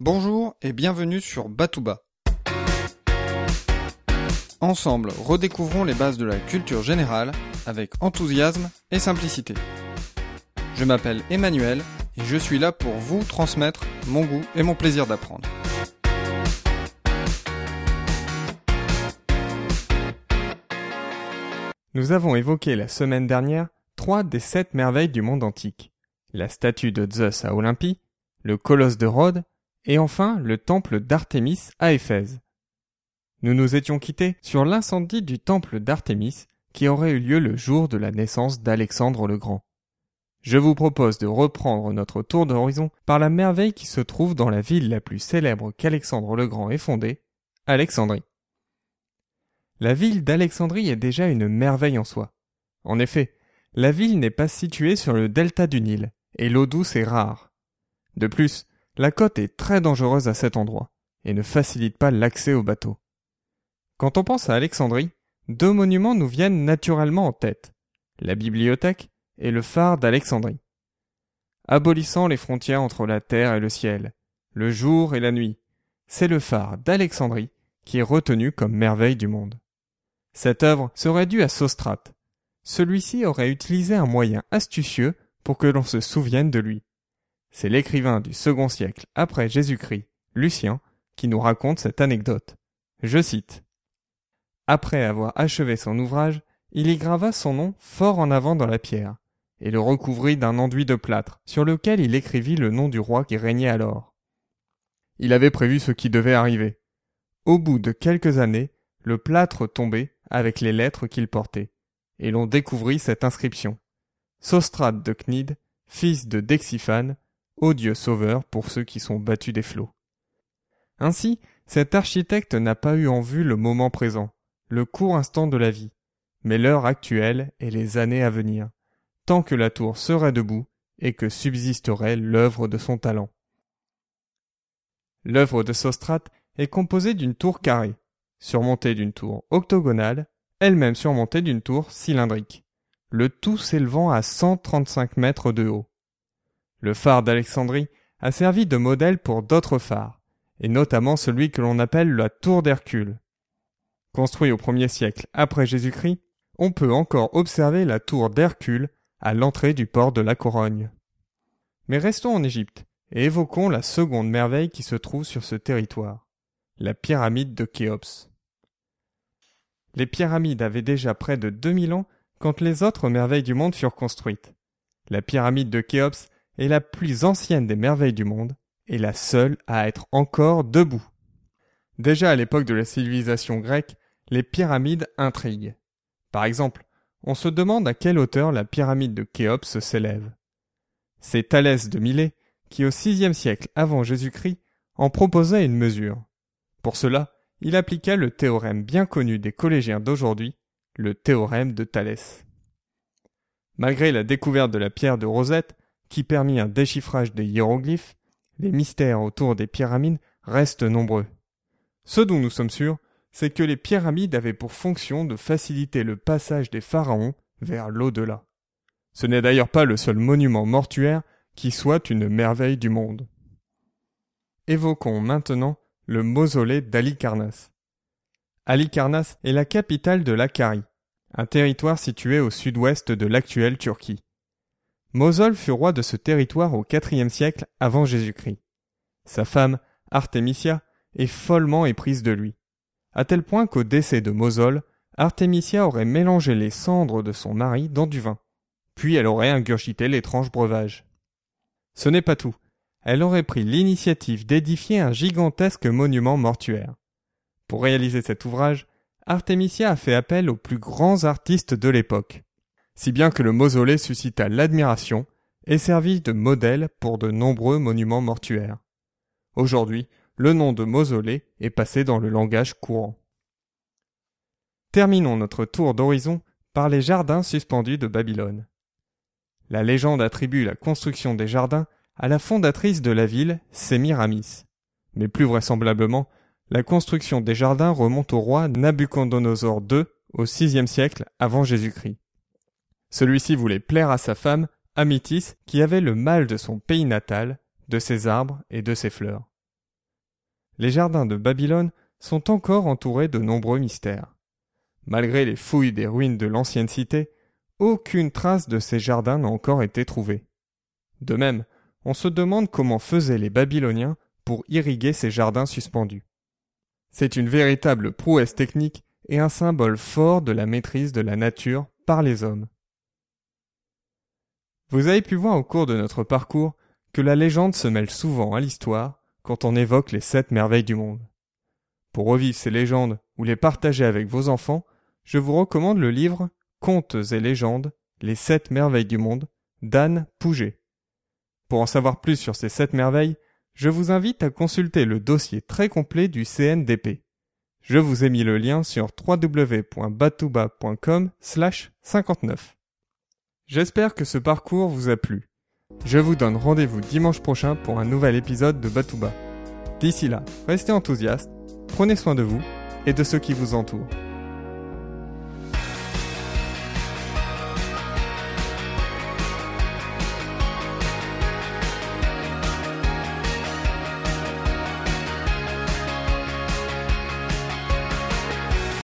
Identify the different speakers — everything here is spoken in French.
Speaker 1: Bonjour et bienvenue sur Batouba. Ensemble, redécouvrons les bases de la culture générale avec enthousiasme et simplicité. Je m'appelle Emmanuel et je suis là pour vous transmettre mon goût et mon plaisir d'apprendre.
Speaker 2: Nous avons évoqué la semaine dernière trois des sept merveilles du monde antique. La statue de Zeus à Olympie, le colosse de Rhodes et enfin le temple d'Artémis à Éphèse. Nous nous étions quittés sur l'incendie du temple d'Artémis qui aurait eu lieu le jour de la naissance d'Alexandre le Grand. Je vous propose de reprendre notre tour d'horizon par la merveille qui se trouve dans la ville la plus célèbre qu'Alexandre le Grand ait fondée, Alexandrie. La ville d'Alexandrie est déjà une merveille en soi. En effet, la ville n'est pas située sur le delta du Nil, et l'eau douce est rare. De plus, la côte est très dangereuse à cet endroit, et ne facilite pas l'accès aux bateaux. Quand on pense à Alexandrie, deux monuments nous viennent naturellement en tête, la bibliothèque et le phare d'Alexandrie. Abolissant les frontières entre la terre et le ciel, le jour et la nuit, c'est le phare d'Alexandrie qui est retenu comme merveille du monde. Cette œuvre serait due à Sostrate. Celui-ci aurait utilisé un moyen astucieux pour que l'on se souvienne de lui. C'est l'écrivain du second siècle après Jésus-Christ, Lucien, qui nous raconte cette anecdote. Je cite. Après avoir achevé son ouvrage, il y grava son nom fort en avant dans la pierre, et le recouvrit d'un enduit de plâtre, sur lequel il écrivit le nom du roi qui régnait alors. Il avait prévu ce qui devait arriver. Au bout de quelques années, le plâtre tombait avec les lettres qu'il portait, et l'on découvrit cette inscription. Sostrate de Cnide, fils de Dexiphane, ô Dieu sauveur pour ceux qui sont battus des flots. Ainsi, cet architecte n'a pas eu en vue le moment présent, le court instant de la vie, mais l'heure actuelle et les années à venir, tant que la tour serait debout et que subsisterait l'œuvre de son talent. L'œuvre de Sostrate est composée d'une tour carrée, surmontée d'une tour octogonale, elle-même surmontée d'une tour cylindrique, le tout s'élevant à 135 mètres de haut. Le phare d'Alexandrie a servi de modèle pour d'autres phares, et notamment celui que l'on appelle la tour d'Hercule. Construit au premier siècle après Jésus-Christ, on peut encore observer la tour d'Hercule à l'entrée du port de la Corogne. Mais restons en Égypte et évoquons la seconde merveille qui se trouve sur ce territoire, la pyramide de Khéops. Les pyramides avaient déjà près de 2000 ans quand les autres merveilles du monde furent construites. La pyramide de Khéops est la plus ancienne des merveilles du monde et la seule à être encore debout. Déjà à l'époque de la civilisation grecque, les pyramides intriguent. Par exemple, on se demande à quelle hauteur la pyramide de Khéops s'élève. C'est Thalès de Milet qui au VIe siècle avant Jésus-Christ en proposait une mesure. Pour cela, il appliqua le théorème bien connu des collégiens d'aujourd'hui, le théorème de Thalès. Malgré la découverte de la pierre de Rosette, qui permit un déchiffrage des hiéroglyphes, les mystères autour des pyramides restent nombreux. Ce dont nous sommes sûrs, c'est que les pyramides avaient pour fonction de faciliter le passage des pharaons vers l'au-delà. Ce n'est d'ailleurs pas le seul monument mortuaire qui soit une merveille du monde. Évoquons maintenant le mausolée d'Alicarnasse. Alicarnasse est la capitale de l'Akari, un territoire situé au sud-ouest de l'actuelle Turquie. Mosol fut roi de ce territoire au IVe siècle avant Jésus-Christ. Sa femme, Artemisia, est follement éprise de lui, à tel point qu'au décès de Mosol, Artemisia aurait mélangé les cendres de son mari dans du vin, puis elle aurait ingurgité l'étrange breuvage. Ce n'est pas tout, elle aurait pris l'initiative d'édifier un gigantesque monument mortuaire. Pour réaliser cet ouvrage, Artemisia a fait appel aux plus grands artistes de l'époque, si bien que le mausolée suscita l'admiration et servit de modèle pour de nombreux monuments mortuaires. Aujourd'hui, le nom de mausolée est passé dans le langage courant. Terminons notre tour d'horizon par les jardins suspendus de Babylone. La légende attribue la construction des jardins à la fondatrice de la ville, Sémiramis. Mais plus vraisemblablement, la construction des jardins remonte au roi Nabuchodonosor II au VIe siècle avant Jésus-Christ. Celui-ci voulait plaire à sa femme, Amitis, qui avait le mal de son pays natal, de ses arbres et de ses fleurs. les jardins de Babylone sont encore entourés de nombreux mystères. Malgré les fouilles des ruines de l'ancienne cité, aucune trace de ces jardins n'a encore été trouvée. De même, on se demande comment faisaient les Babyloniens pour irriguer ces jardins suspendus. C'est une véritable prouesse technique et un symbole fort de la maîtrise de la nature par les hommes. Vous avez pu voir au cours de notre parcours que la légende se mêle souvent à l'histoire quand on évoque les sept merveilles du monde. Pour revivre ces légendes ou les partager avec vos enfants, je vous recommande le livre Contes et légendes, les sept merveilles du monde d'Anne Pouget. Pour en savoir plus sur ces sept merveilles, je vous invite à consulter le dossier très complet du CNDP. Je vous ai mis le lien sur www.batouba.com 59. J'espère que ce parcours vous a plu. Je vous donne rendez-vous dimanche prochain pour un nouvel épisode de Batouba. D'ici là, restez enthousiastes, prenez soin de vous et de ceux qui vous entourent.